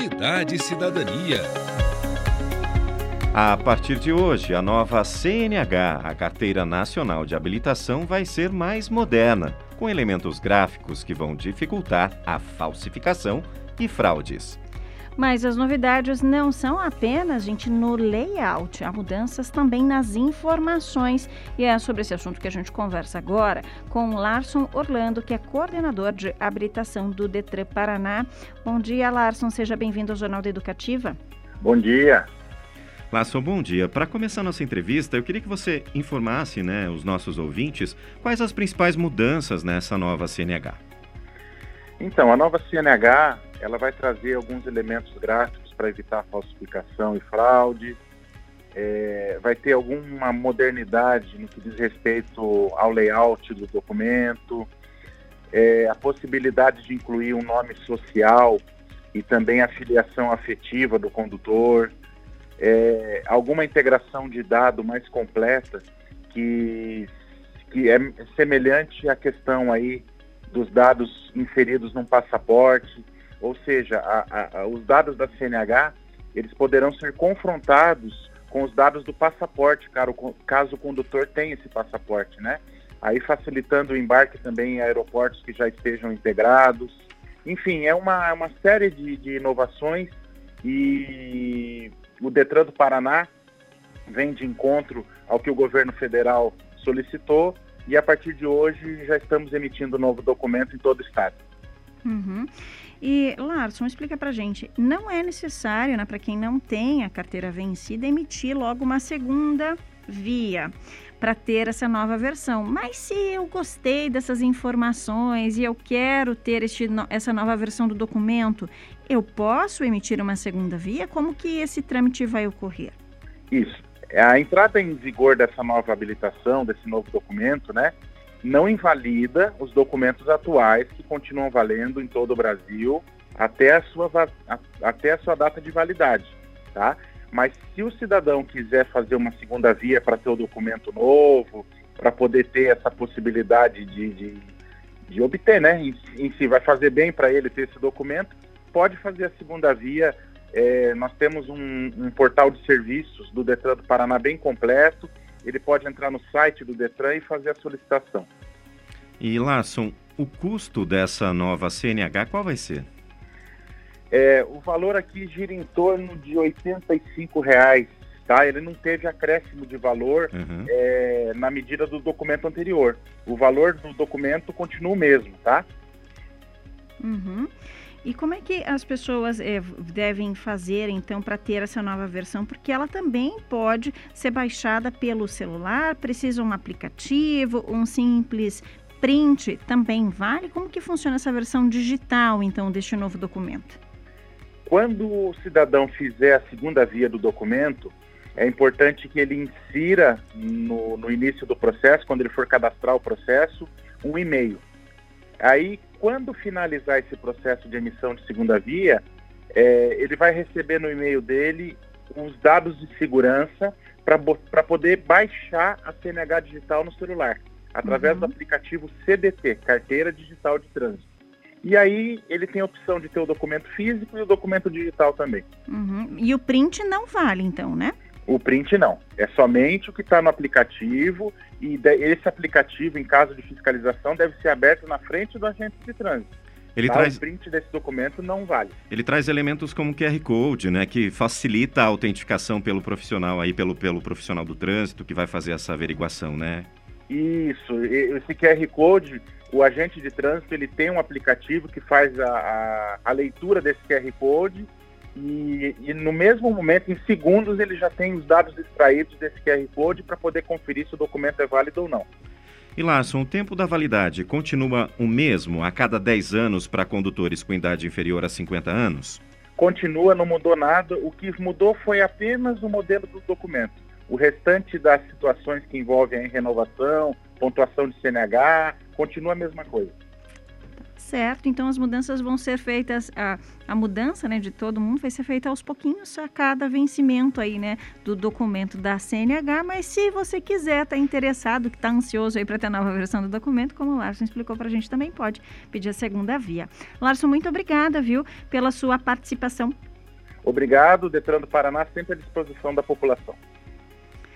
Cidade e Cidadania. A partir de hoje, a nova CNH, a Carteira Nacional de Habilitação, vai ser mais moderna, com elementos gráficos que vão dificultar a falsificação e fraudes. Mas as novidades não são apenas, gente, no layout, há mudanças também nas informações. E é sobre esse assunto que a gente conversa agora com Larson Orlando, que é coordenador de habilitação do Detran Paraná. Bom dia, Larson, seja bem-vindo ao Jornal da Educativa. Bom dia. Larson, bom dia. Para começar nossa entrevista, eu queria que você informasse né, os nossos ouvintes quais as principais mudanças nessa nova CNH. Então, a nova CNH ela vai trazer alguns elementos gráficos para evitar falsificação e fraude. É, vai ter alguma modernidade no que diz respeito ao layout do documento, é, a possibilidade de incluir um nome social e também a filiação afetiva do condutor, é, alguma integração de dado mais completa que, que é semelhante à questão aí dos dados inseridos num passaporte, ou seja, a, a, os dados da CNH eles poderão ser confrontados com os dados do passaporte, caso o condutor tenha esse passaporte, né? Aí facilitando o embarque também em aeroportos que já estejam integrados. Enfim, é uma, é uma série de, de inovações e o Detran do Paraná vem de encontro ao que o governo federal solicitou e a partir de hoje já estamos emitindo um novo documento em todo o estado. Uhum. E, Larson, explica pra gente, não é necessário, né, para quem não tem a carteira vencida, emitir logo uma segunda via para ter essa nova versão. Mas se eu gostei dessas informações e eu quero ter este, essa nova versão do documento, eu posso emitir uma segunda via? Como que esse trâmite vai ocorrer? Isso. A entrada em vigor dessa nova habilitação, desse novo documento, né, não invalida os documentos atuais que continuam valendo em todo o Brasil até a sua, até a sua data de validade, tá? Mas se o cidadão quiser fazer uma segunda via para ter o documento novo, para poder ter essa possibilidade de, de, de obter, né? Em, em si, vai fazer bem para ele ter esse documento, pode fazer a segunda via. É, nós temos um, um portal de serviços do Detran do Paraná bem completo, ele pode entrar no site do Detran e fazer a solicitação. E Larson, o custo dessa nova CNH qual vai ser? É, o valor aqui gira em torno de R$ reais, tá? Ele não teve acréscimo de valor uhum. é, na medida do documento anterior. O valor do documento continua o mesmo, tá? Uhum. E como é que as pessoas é, devem fazer então para ter essa nova versão? Porque ela também pode ser baixada pelo celular, precisa um aplicativo, um simples print também vale? Como que funciona essa versão digital então deste novo documento? Quando o cidadão fizer a segunda via do documento, é importante que ele insira no, no início do processo, quando ele for cadastrar o processo, um e-mail. Aí, quando finalizar esse processo de emissão de segunda via, é, ele vai receber no e-mail dele os dados de segurança para poder baixar a CNH digital no celular, através uhum. do aplicativo CDT, Carteira Digital de Trânsito. E aí ele tem a opção de ter o documento físico e o documento digital também. Uhum. E o print não vale, então, né? O print não. É somente o que está no aplicativo e esse aplicativo, em caso de fiscalização, deve ser aberto na frente do agente de trânsito. Ele tá? traz... O print desse documento não vale. Ele traz elementos como QR Code, né, que facilita a autenticação pelo profissional aí, pelo, pelo profissional do trânsito que vai fazer essa averiguação, né? Isso. Esse QR Code, o agente de trânsito, ele tem um aplicativo que faz a, a, a leitura desse QR Code e, e, no mesmo momento, em segundos, ele já tem os dados extraídos desse QR Code para poder conferir se o documento é válido ou não. E Larson, o tempo da validade continua o mesmo a cada 10 anos para condutores com idade inferior a 50 anos? Continua, não mudou nada. O que mudou foi apenas o modelo do documento. O restante das situações que envolvem renovação, pontuação de CNH, continua a mesma coisa. Certo, então as mudanças vão ser feitas, a, a mudança né, de todo mundo vai ser feita aos pouquinhos a cada vencimento aí, né, do documento da CNH, mas se você quiser, está interessado, que está ansioso aí para ter a nova versão do documento, como o Larson explicou para a gente, também pode pedir a segunda via. Larson, muito obrigada, viu, pela sua participação Obrigado, Detran do Paraná sempre à disposição da população.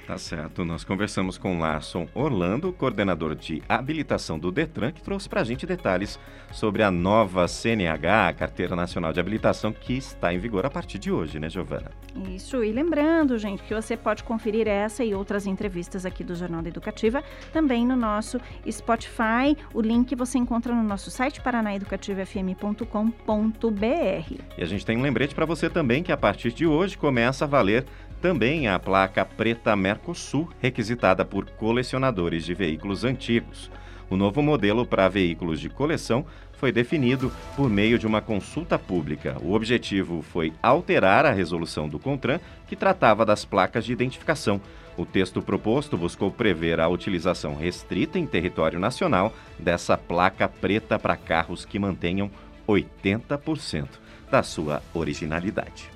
Tá certo. Nós conversamos com Larson Orlando, coordenador de habilitação do Detran, que trouxe para a gente detalhes sobre a nova CNH, a Carteira Nacional de Habilitação, que está em vigor a partir de hoje, né, Giovana? Isso. E lembrando, gente, que você pode conferir essa e outras entrevistas aqui do Jornal da Educativa também no nosso Spotify. O link você encontra no nosso site paranaeducativafm.com.br. E a gente tem um lembrete para você também que a partir de hoje começa a valer também a placa preta Mercosul, requisitada por colecionadores de veículos antigos. O novo modelo para veículos de coleção foi definido por meio de uma consulta pública. O objetivo foi alterar a resolução do CONTRAN, que tratava das placas de identificação. O texto proposto buscou prever a utilização restrita em território nacional dessa placa preta para carros que mantenham 80% da sua originalidade.